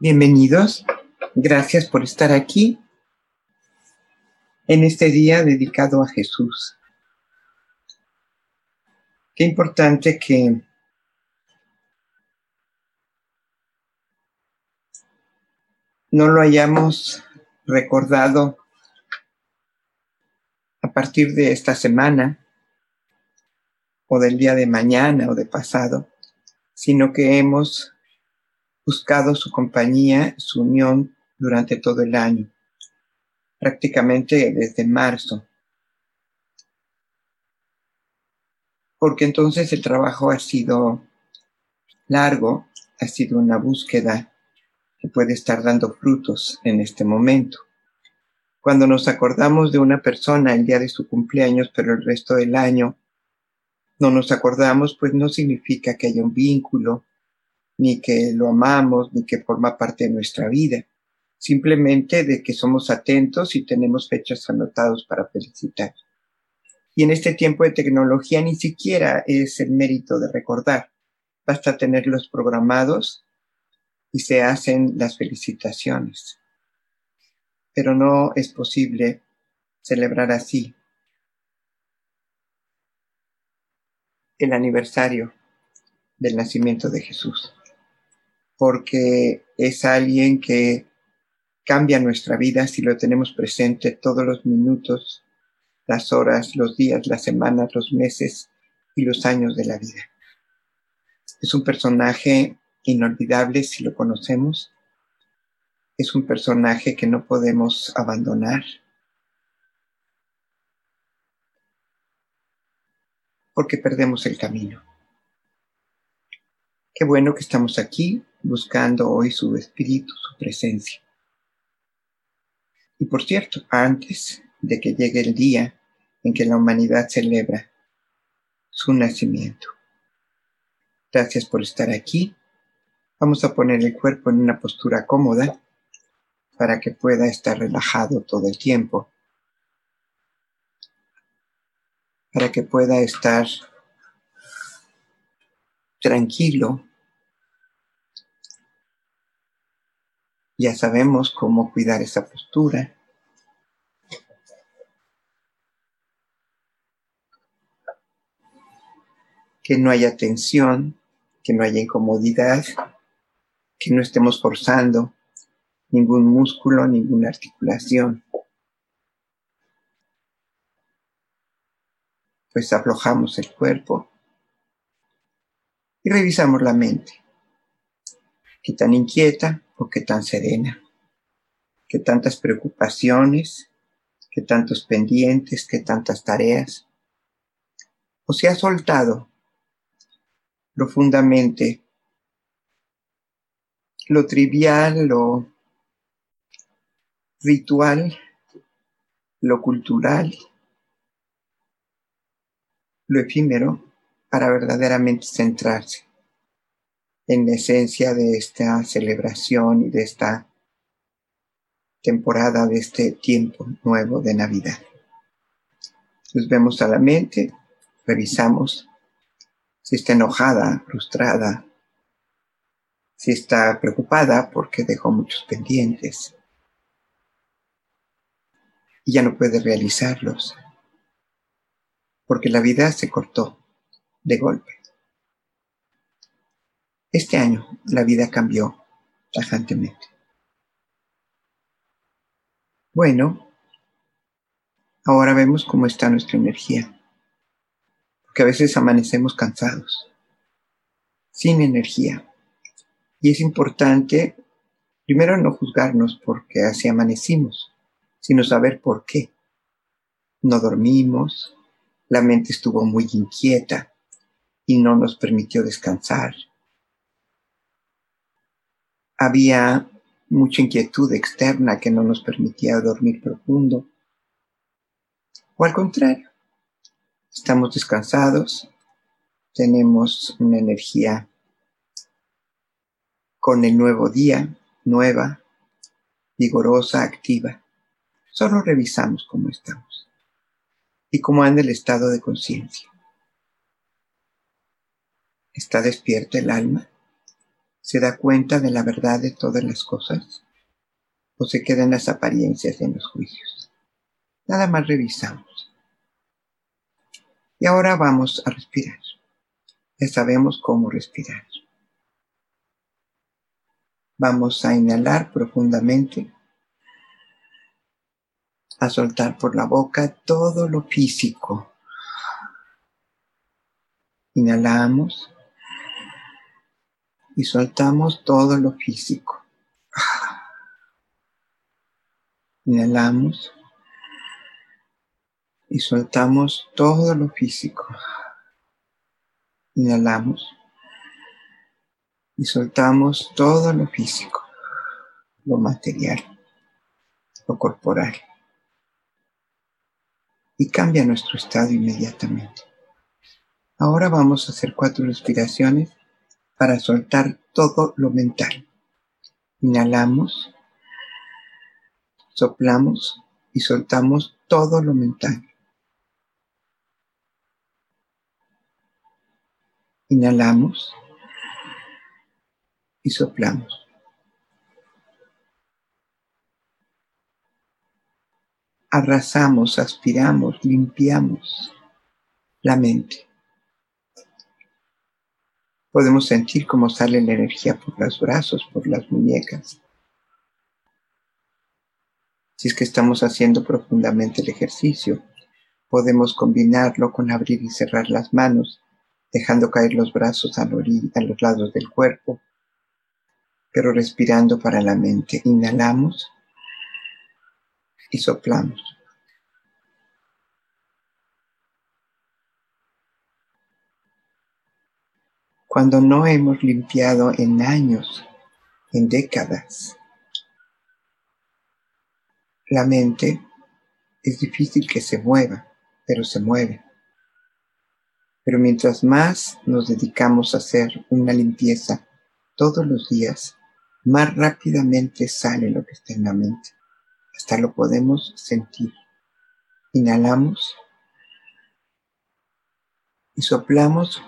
Bienvenidos. Gracias por estar aquí en este día dedicado a Jesús. Qué importante que no lo hayamos recordado a partir de esta semana o del día de mañana o de pasado, sino que hemos buscado su compañía, su unión durante todo el año, prácticamente desde marzo. Porque entonces el trabajo ha sido largo, ha sido una búsqueda que puede estar dando frutos en este momento. Cuando nos acordamos de una persona el día de su cumpleaños, pero el resto del año no nos acordamos, pues no significa que haya un vínculo, ni que lo amamos, ni que forma parte de nuestra vida. Simplemente de que somos atentos y tenemos fechas anotados para felicitar. Y en este tiempo de tecnología ni siquiera es el mérito de recordar. Basta tenerlos programados y se hacen las felicitaciones. Pero no es posible celebrar así el aniversario del nacimiento de Jesús, porque es alguien que cambia nuestra vida si lo tenemos presente todos los minutos, las horas, los días, las semanas, los meses y los años de la vida. Es un personaje inolvidable si lo conocemos. Es un personaje que no podemos abandonar porque perdemos el camino. Qué bueno que estamos aquí buscando hoy su espíritu, su presencia. Y por cierto, antes de que llegue el día en que la humanidad celebra su nacimiento. Gracias por estar aquí. Vamos a poner el cuerpo en una postura cómoda para que pueda estar relajado todo el tiempo para que pueda estar tranquilo. Ya sabemos cómo cuidar esa postura. Que no haya tensión, que no haya incomodidad, que no estemos forzando ningún músculo, ninguna articulación. pues aflojamos el cuerpo y revisamos la mente. ¿Qué tan inquieta o qué tan serena? ¿Qué tantas preocupaciones? ¿Qué tantos pendientes? ¿Qué tantas tareas? ¿O se ha soltado profundamente lo trivial, lo ritual, lo cultural lo efímero para verdaderamente centrarse en la esencia de esta celebración y de esta temporada, de este tiempo nuevo de Navidad. Nos vemos a la mente, revisamos si está enojada, frustrada, si está preocupada porque dejó muchos pendientes y ya no puede realizarlos porque la vida se cortó de golpe. Este año la vida cambió tajantemente. Bueno, ahora vemos cómo está nuestra energía, porque a veces amanecemos cansados, sin energía. Y es importante, primero, no juzgarnos porque así amanecimos, sino saber por qué. No dormimos, la mente estuvo muy inquieta y no nos permitió descansar. Había mucha inquietud externa que no nos permitía dormir profundo. O al contrario, estamos descansados, tenemos una energía con el nuevo día, nueva, vigorosa, activa. Solo revisamos cómo estamos y cómo anda el estado de conciencia. ¿Está despierta el alma? ¿Se da cuenta de la verdad de todas las cosas? ¿O se quedan las apariencias en los juicios? Nada más revisamos. Y ahora vamos a respirar. Ya sabemos cómo respirar. Vamos a inhalar profundamente, a soltar por la boca todo lo físico. Inhalamos y soltamos todo lo físico. Inhalamos y soltamos todo lo físico. Inhalamos y soltamos todo lo físico, lo material, lo corporal. Y cambia nuestro estado inmediatamente. Ahora vamos a hacer cuatro respiraciones para soltar todo lo mental. Inhalamos, soplamos y soltamos todo lo mental. Inhalamos y soplamos. Arrasamos, aspiramos, limpiamos la mente podemos sentir cómo sale la energía por los brazos, por las muñecas. Si es que estamos haciendo profundamente el ejercicio, podemos combinarlo con abrir y cerrar las manos, dejando caer los brazos a, los lados del cuerpo, pero respirando para la mente. Inhalamos y soplamos. Cuando no hemos limpiado en años, en décadas. La mente es difícil que se mueva, pero se mueve. Pero mientras más nos dedicamos a hacer una limpieza todos los días, más rápidamente sale lo que está en la mente. Hasta lo podemos sentir. Inhalamos y soplamos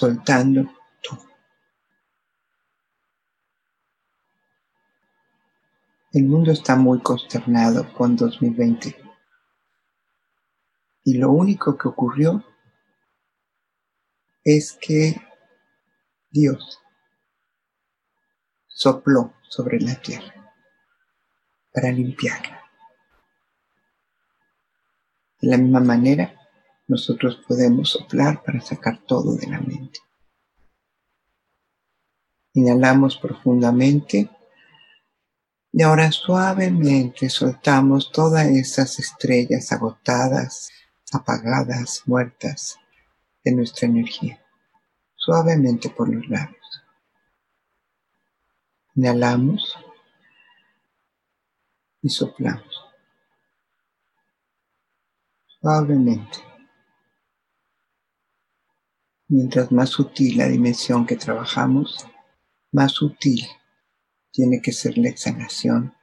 soltando todo. El mundo está muy consternado con 2020. Y lo único que ocurrió es que Dios sopló sobre la tierra para limpiarla. De la misma manera, nosotros podemos soplar para sacar todo de la mente. Inhalamos profundamente y ahora suavemente soltamos todas esas estrellas agotadas, apagadas, muertas de nuestra energía, suavemente por los labios. Inhalamos y soplamos suavemente. Mientras más sutil la dimensión que trabajamos, más sutil tiene que ser la exhalación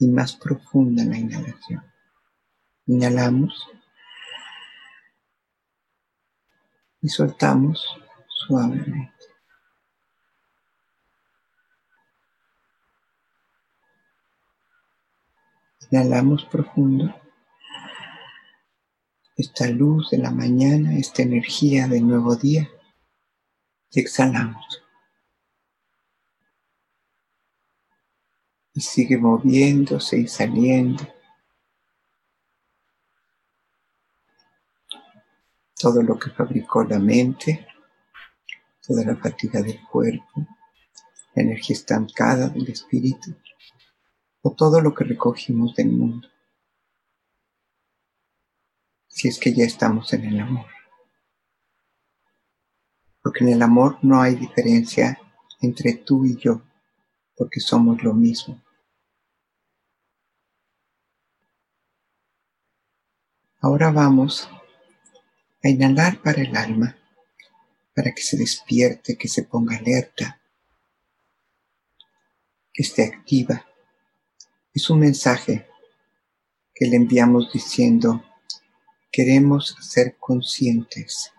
y más profunda la inhalación. Inhalamos y soltamos suavemente. Inhalamos profundo esta luz de la mañana, esta energía del nuevo día, y exhalamos. Y sigue moviéndose y saliendo. Todo lo que fabricó la mente, toda la fatiga del cuerpo, la energía estancada del espíritu, o todo lo que recogimos del mundo si es que ya estamos en el amor. Porque en el amor no hay diferencia entre tú y yo, porque somos lo mismo. Ahora vamos a inhalar para el alma, para que se despierte, que se ponga alerta, que esté activa. Es un mensaje que le enviamos diciendo, Queremos ser conscientes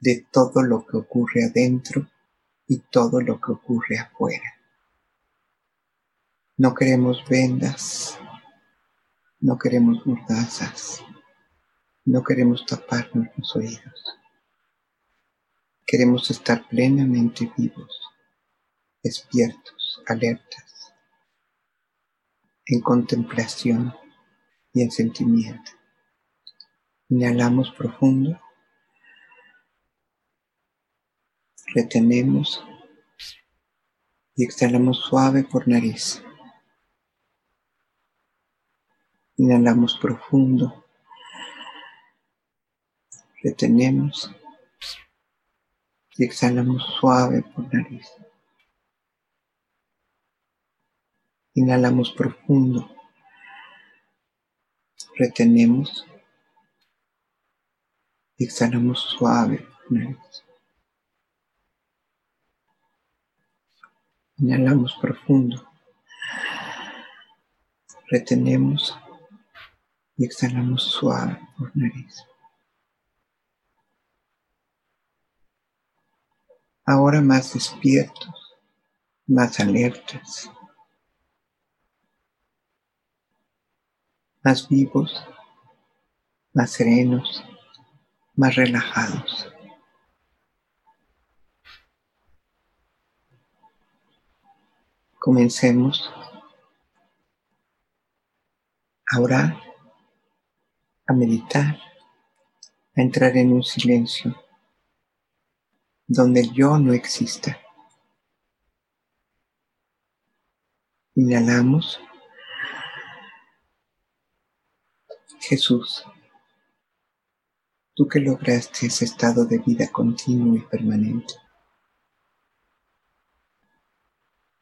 de todo lo que ocurre adentro y todo lo que ocurre afuera. No queremos vendas, no queremos mordazas, no queremos taparnos los oídos. Queremos estar plenamente vivos, despiertos, alertas, en contemplación y en sentimiento. Inhalamos profundo. Retenemos. Y exhalamos suave por nariz. Inhalamos profundo, retenemos. Y exhalamos suave por nariz. Inhalamos profundo, retenemos exhalamos suave por nariz. Inhalamos profundo. Retenemos y exhalamos suave por nariz. Ahora más despiertos, más alertas, más vivos, más serenos, más relajados. Comencemos a orar, a meditar, a entrar en un silencio donde el yo no exista. Inhalamos. Jesús, tú que lograste ese estado de vida continuo y permanente.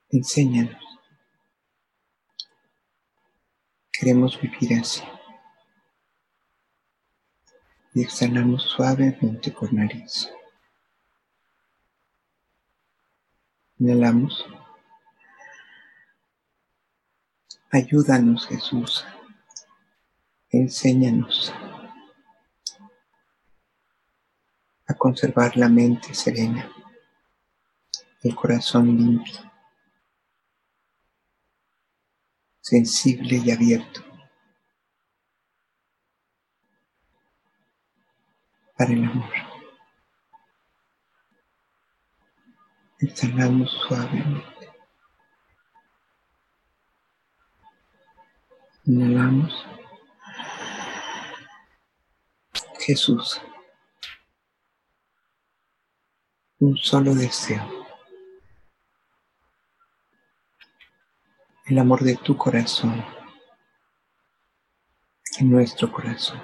Enséñanos. Queremos vivir así. Y exhalamos suavemente por nariz. Inhalamos. Ayúdanos, Jesús. Enséñanos a conservar la mente serena, el corazón limpio sensible y abierto para el amor. Exhalamos suavemente. Inhalamos. Jesús. Un solo deseo. el amor de tu corazón en nuestro corazón.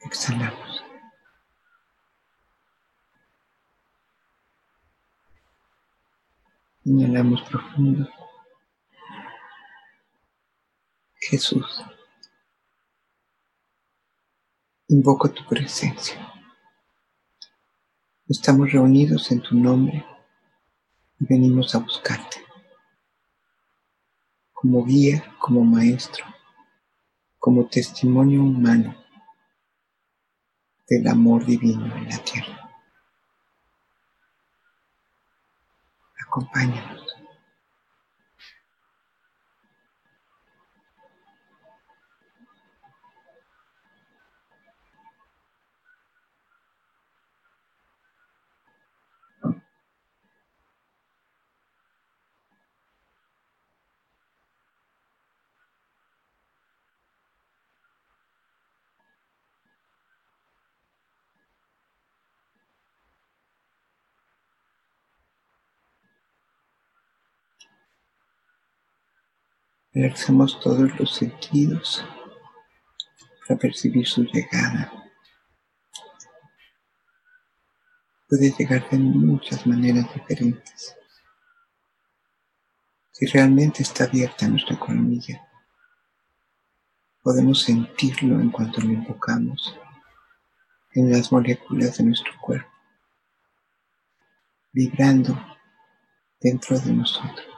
Exhalamos. Inhalamos profundo. Jesús, invoco tu presencia. Estamos reunidos en tu nombre y venimos a buscarte como guía, como maestro, como testimonio humano del amor divino en la tierra. Acompáñanos. Relaxamos todos los sentidos para percibir su llegada. Puede llegar de muchas maneras diferentes. Si realmente está abierta nuestra colmilla, podemos sentirlo en cuanto lo invocamos en las moléculas de nuestro cuerpo, vibrando dentro de nosotros.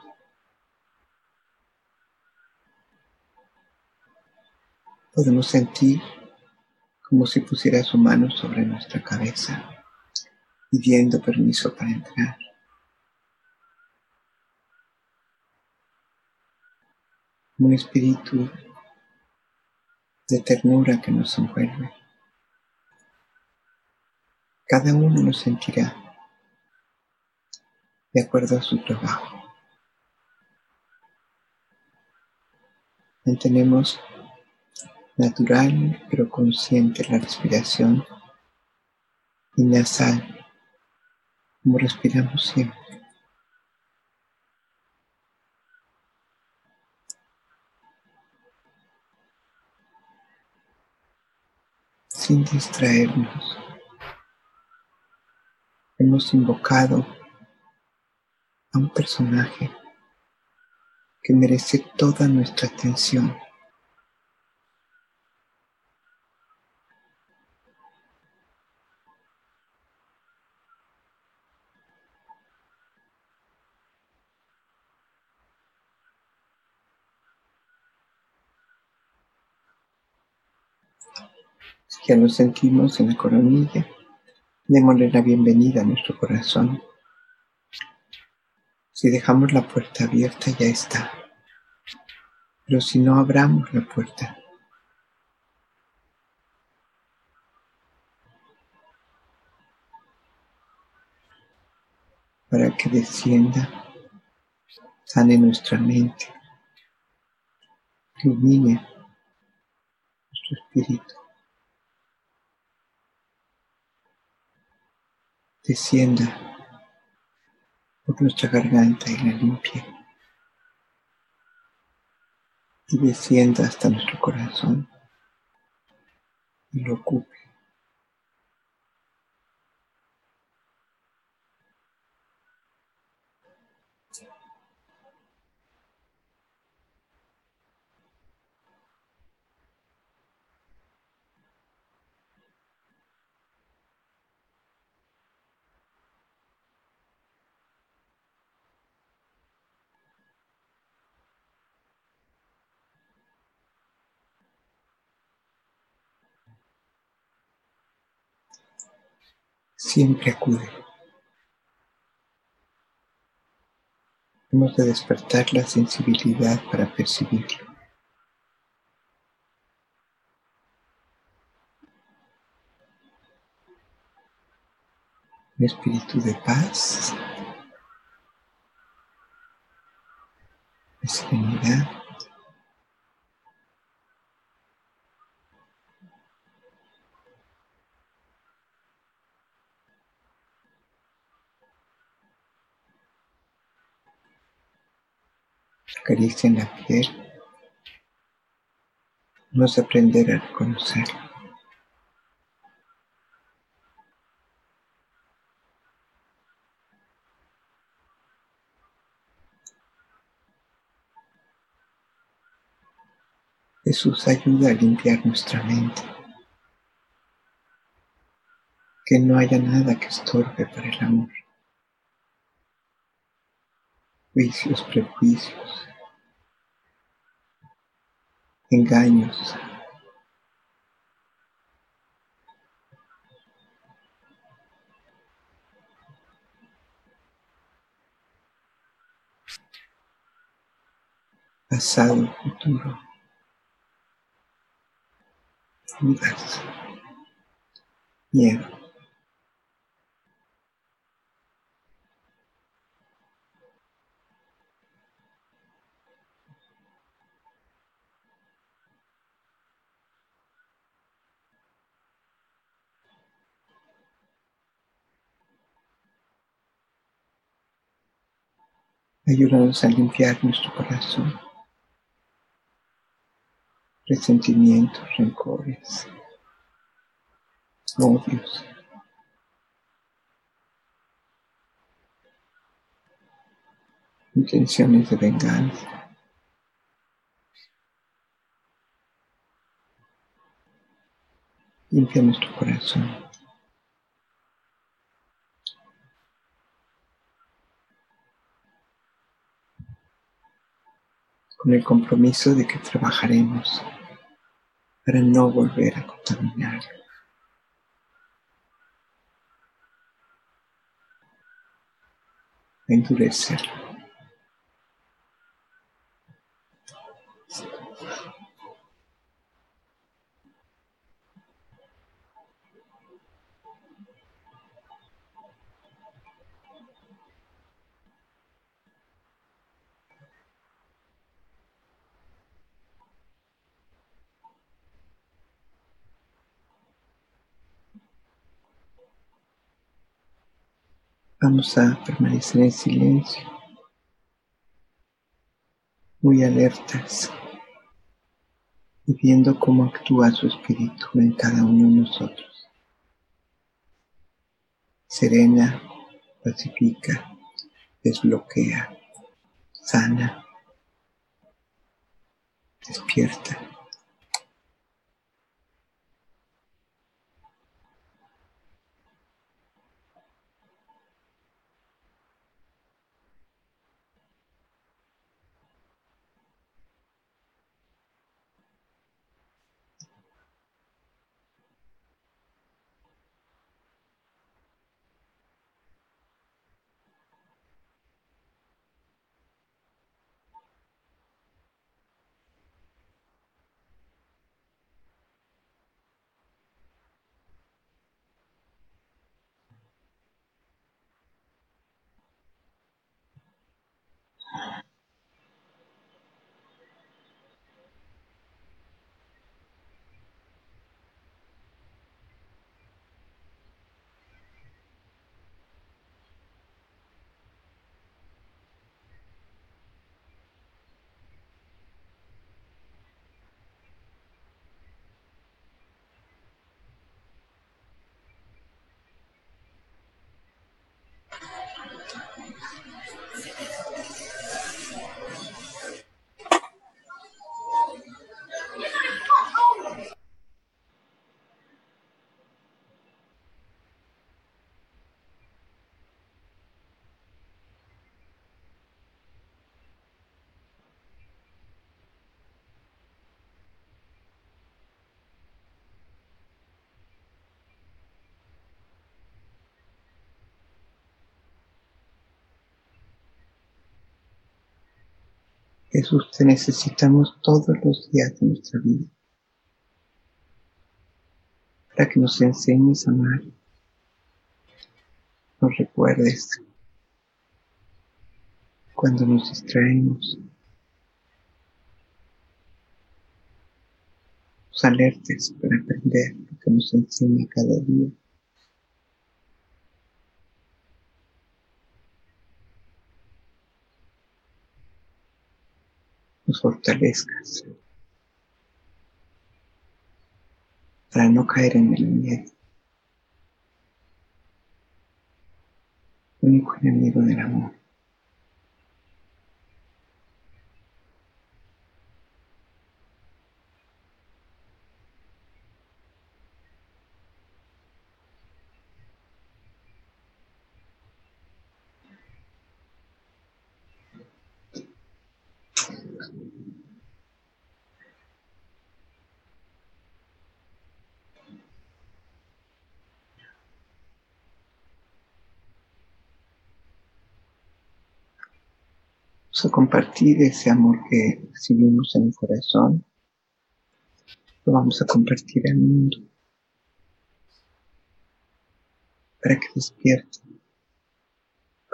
Podemos sentir como si pusiera su mano sobre nuestra cabeza, pidiendo permiso para entrar. Un espíritu de ternura que nos envuelve. Cada uno lo sentirá de acuerdo a su trabajo. Mantenemos natural pero consciente la respiración y nasal, como respiramos siempre. Sin distraernos, hemos invocado a un personaje que merece toda nuestra atención. Ya lo sentimos en la coronilla. Démosle la bienvenida a nuestro corazón. Si dejamos la puerta abierta ya está. Pero si no abramos la puerta, para que descienda, sane nuestra mente, ilumine nuestro espíritu. Descienda por nuestra garganta y la limpie y descienda hasta nuestro corazón y lo ocupe. Siempre acude. Hemos de despertar la sensibilidad para percibirlo. Un espíritu de paz, de serenidad. Caricia en la piel, a aprender a reconocer. Jesús ayuda a limpiar nuestra mente. Que no haya nada que estorbe para el amor. Juicios, prejuicios, engaños. Pasado, futuro, dudas. Ayúdanos a limpiar nuestro corazón. Resentimientos, rencores, odios. Intenciones de venganza. Limpia nuestro corazón. Con el compromiso de que trabajaremos para no volver a contaminar. A Vamos a permanecer en silencio, muy alertas y viendo cómo actúa su espíritu en cada uno de nosotros. Serena, pacifica, desbloquea, sana, despierta. Jesús, te necesitamos todos los días de nuestra vida para que nos enseñes a amar, nos recuerdes cuando nos distraemos, nos alertes para aprender lo que nos enseña cada día. nos fortalezcas para no caer en el miedo, único enemigo del amor. Vamos a compartir ese amor que recibimos en el corazón. Lo vamos a compartir al mundo. Para que despierte.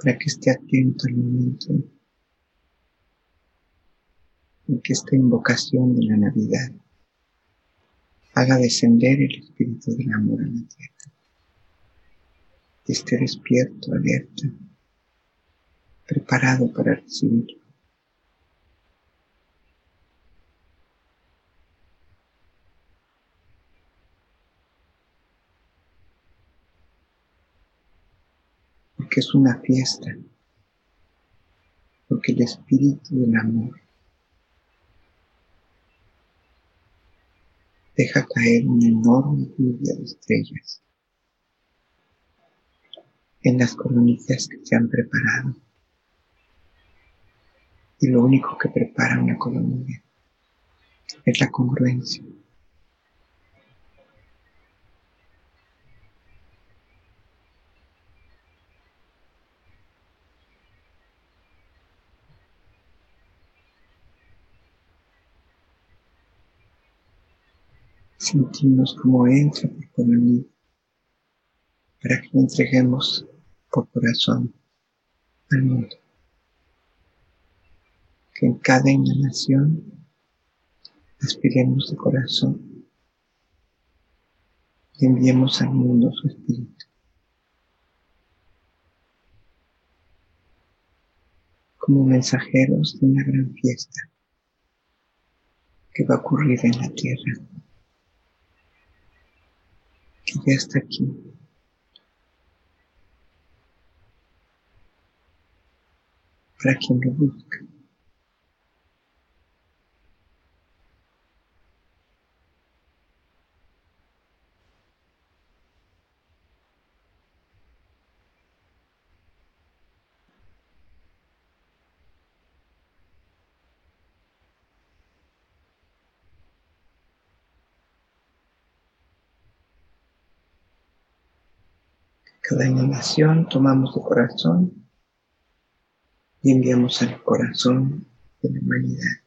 Para que esté atento al momento en que esta invocación de la Navidad haga descender el espíritu del amor a la tierra. Que esté despierto, alerta, preparado para recibirlo. Porque es una fiesta, porque el espíritu del amor deja caer una enorme lluvia de estrellas en las colonias que se han preparado y lo único que prepara una colonia es la congruencia. sentimos como entra por coronilla, para que lo entreguemos por corazón al mundo. Que en cada inhalación aspiremos de corazón y enviemos al mundo su espíritu. Como mensajeros de una gran fiesta que va a ocurrir en la tierra, que ya está aquí para quien lo busca. Cada inhalación tomamos de corazón y enviamos al corazón de la humanidad.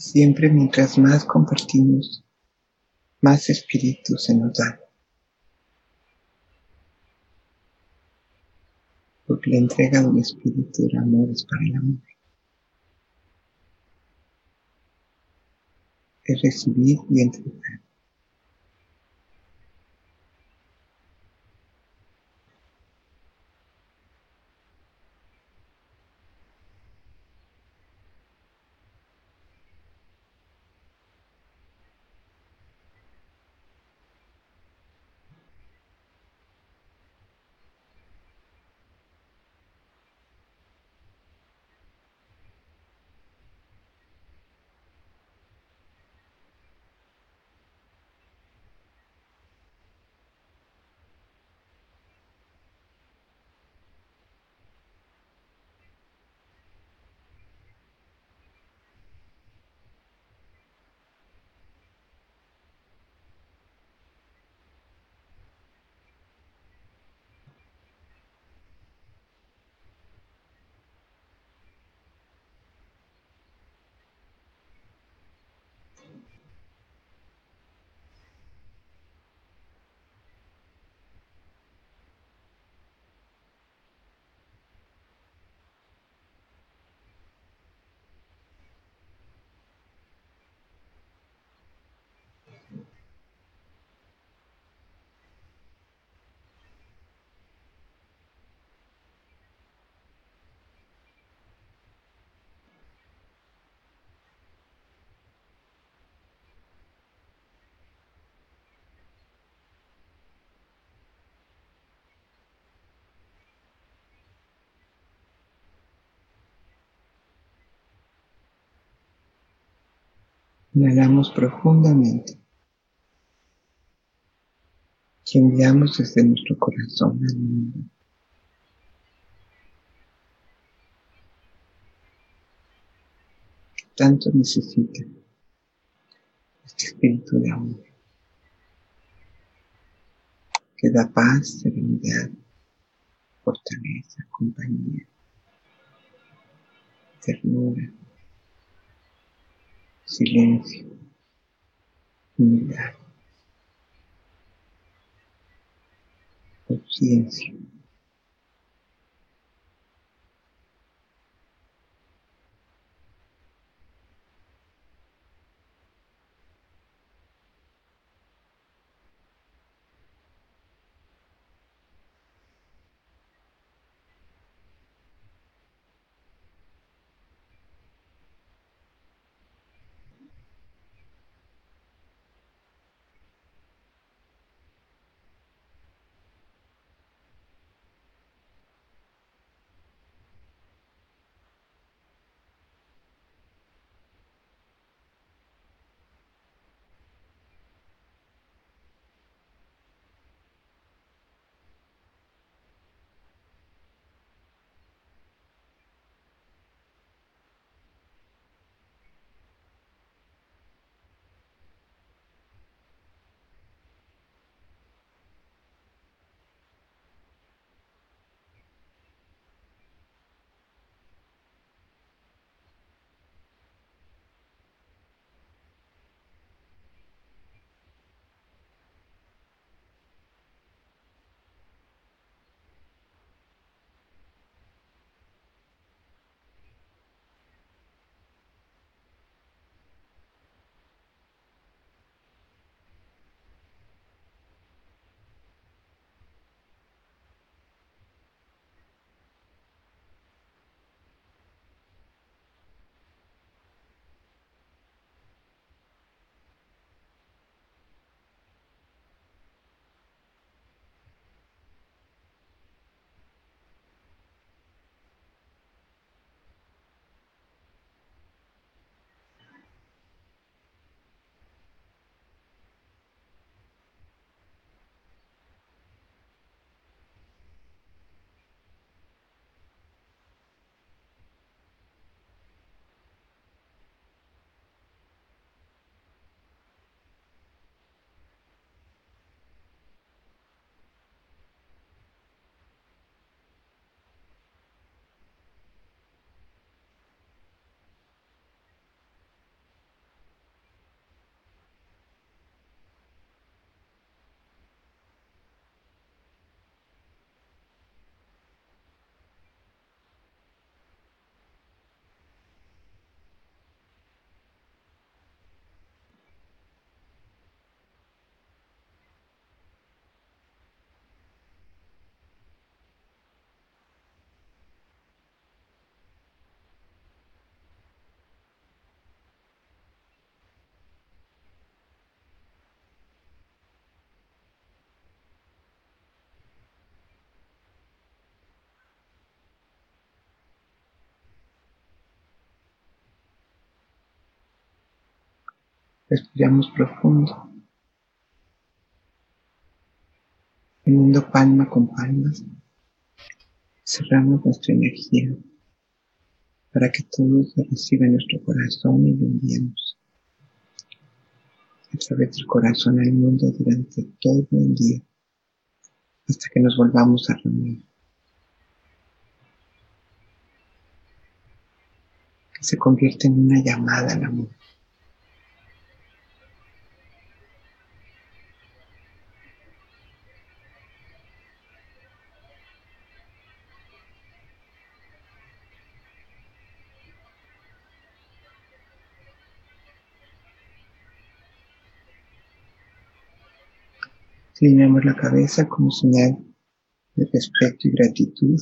Siempre mientras más compartimos, más espíritu se nos da. porque la entrega del espíritu del amor es para el amor. Es recibir y entregar. Inhalamos profundamente. Y enviamos desde nuestro corazón al mundo. Tanto necesita este espíritu de amor. Que da paz, serenidad, fortaleza, compañía, ternura silencio, humildad, conciencia. Respiramos profundo, uniendo palma con palma. Cerramos nuestra energía para que todo se reciba en nuestro corazón y lo enviemos a través del corazón al mundo durante todo el día hasta que nos volvamos a reunir. Que se convierte en una llamada al amor. Inclinamos la cabeza como señal de respeto y gratitud.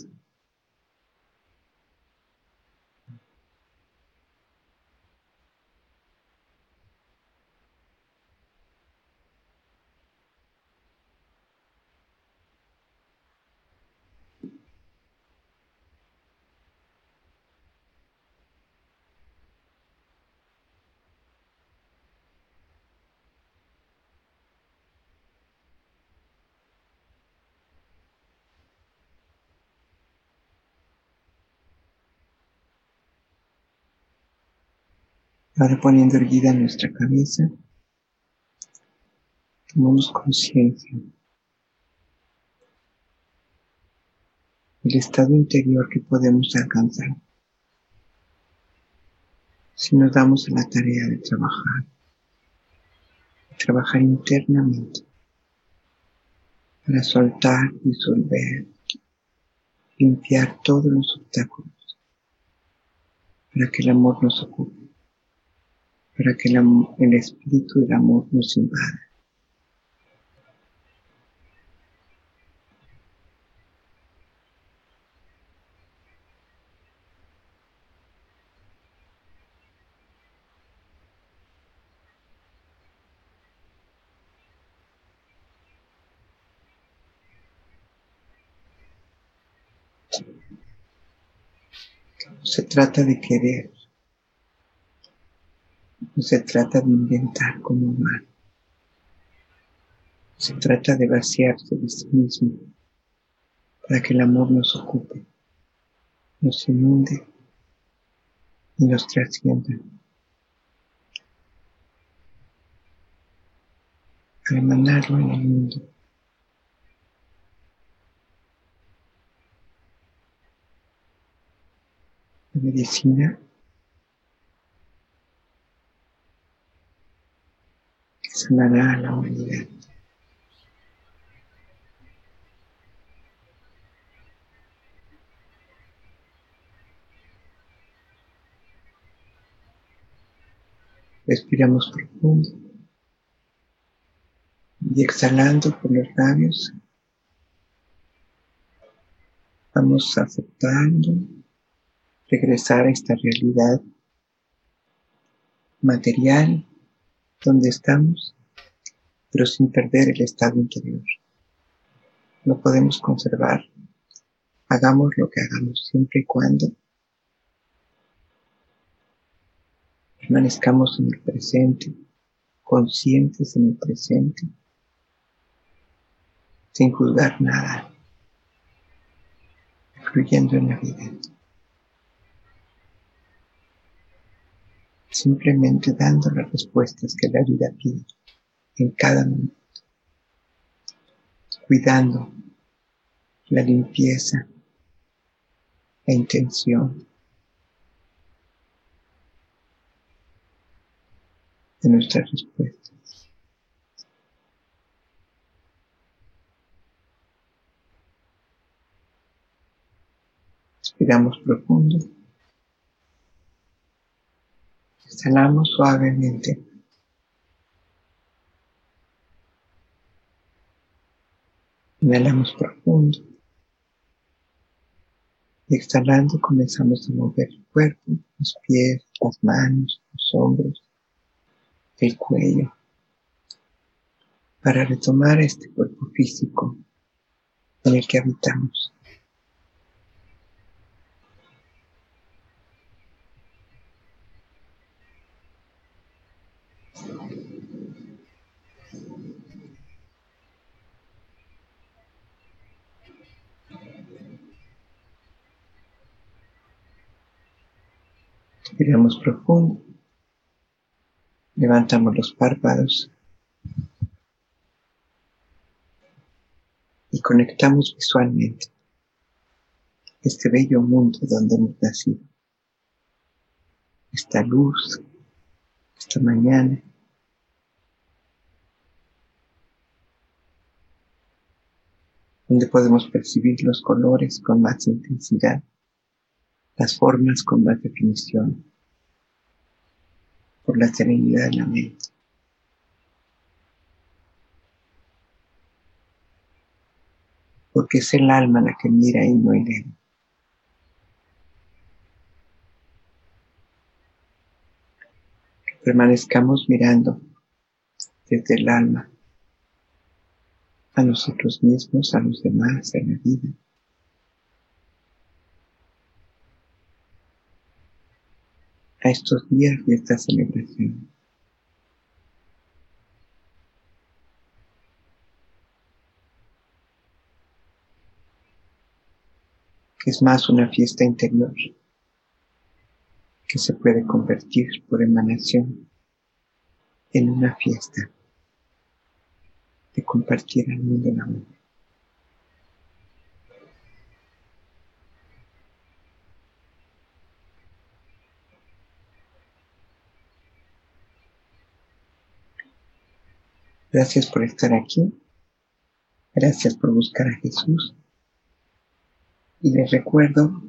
Ahora poniendo erguida nuestra cabeza, tomamos conciencia del estado interior que podemos alcanzar si nos damos a la tarea de trabajar, de trabajar internamente para soltar, disolver, limpiar todos los obstáculos, para que el amor nos ocupe para que el, espíritu del amor nos invada. Se trata de querer, no se trata de inventar como humano. Se trata de vaciarse de sí mismo para que el amor nos ocupe, nos inunde y nos trascienda. Para emanarlo en el mundo. La medicina a la humanidad. Respiramos profundo y exhalando por los labios vamos aceptando regresar a esta realidad material donde estamos, pero sin perder el estado interior. No podemos conservar. Hagamos lo que hagamos siempre y cuando permanezcamos en el presente, conscientes en el presente, sin juzgar nada, fluyendo en la vida. Simplemente dando las respuestas que la vida pide en cada momento, cuidando la limpieza, la intención de nuestras respuestas. Respiramos profundo. Exhalamos suavemente. Inhalamos profundo. Y exhalando comenzamos a mover el cuerpo, los pies, las manos, los hombros, el cuello, para retomar este cuerpo físico en el que habitamos. Respiramos profundo. Levantamos los párpados. Y conectamos visualmente este bello mundo donde hemos nacido. Esta luz, esta mañana, donde podemos percibir los colores con más intensidad, las formas con más definición, por la serenidad de la mente. Porque es el alma la que mira y no el ego. permanezcamos mirando desde el alma a nosotros mismos, a los demás, a la vida. A estos días de esta celebración. es más una fiesta interior que se puede convertir por emanación en una fiesta de compartir al mundo el amor. Gracias por estar aquí. Gracias por buscar a Jesús. Y les recuerdo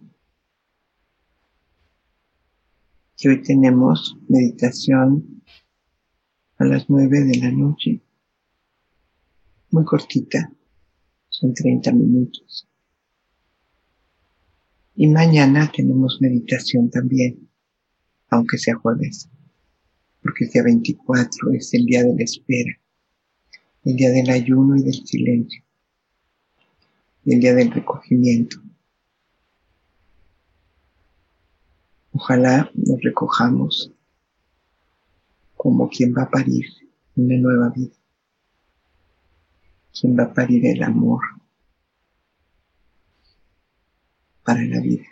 que hoy tenemos meditación a las nueve de la noche muy cortita, son 30 minutos. Y mañana tenemos meditación también, aunque sea jueves, porque el día 24 es el día de la espera, el día del ayuno y del silencio, el día del recogimiento. Ojalá nos recojamos como quien va a parir una nueva vida quien va a parir el amor para la vida.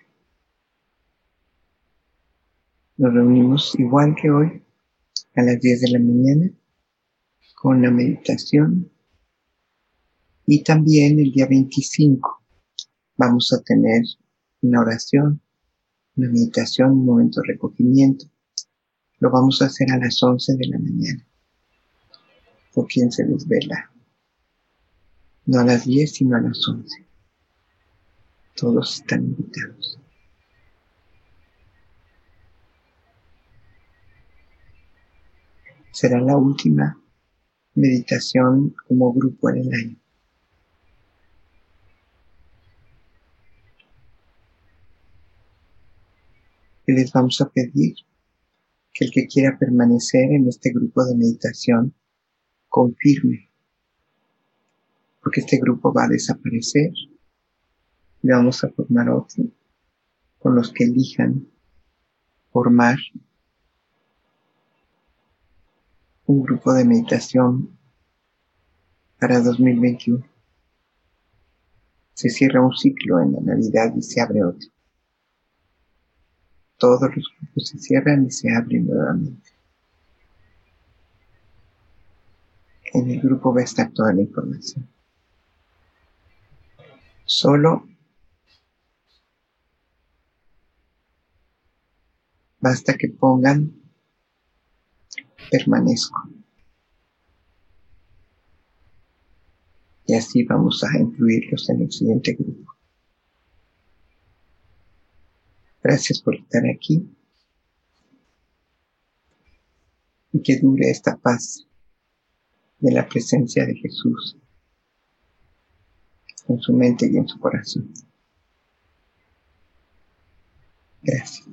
Nos reunimos igual que hoy a las 10 de la mañana con la meditación y también el día 25 vamos a tener una oración, una meditación, un momento de recogimiento. Lo vamos a hacer a las 11 de la mañana por quien se desvela no a las 10, sino a las 11. Todos están invitados. Será la última meditación como grupo en el año. Y les vamos a pedir que el que quiera permanecer en este grupo de meditación confirme porque este grupo va a desaparecer y vamos a formar otro con los que elijan formar un grupo de meditación para 2021. Se cierra un ciclo en la Navidad y se abre otro. Todos los grupos se cierran y se abren nuevamente. En el grupo va a estar toda la información. Solo basta que pongan permanezco. Y así vamos a incluirlos en el siguiente grupo. Gracias por estar aquí. Y que dure esta paz de la presencia de Jesús en su mente y en su corazón. Gracias.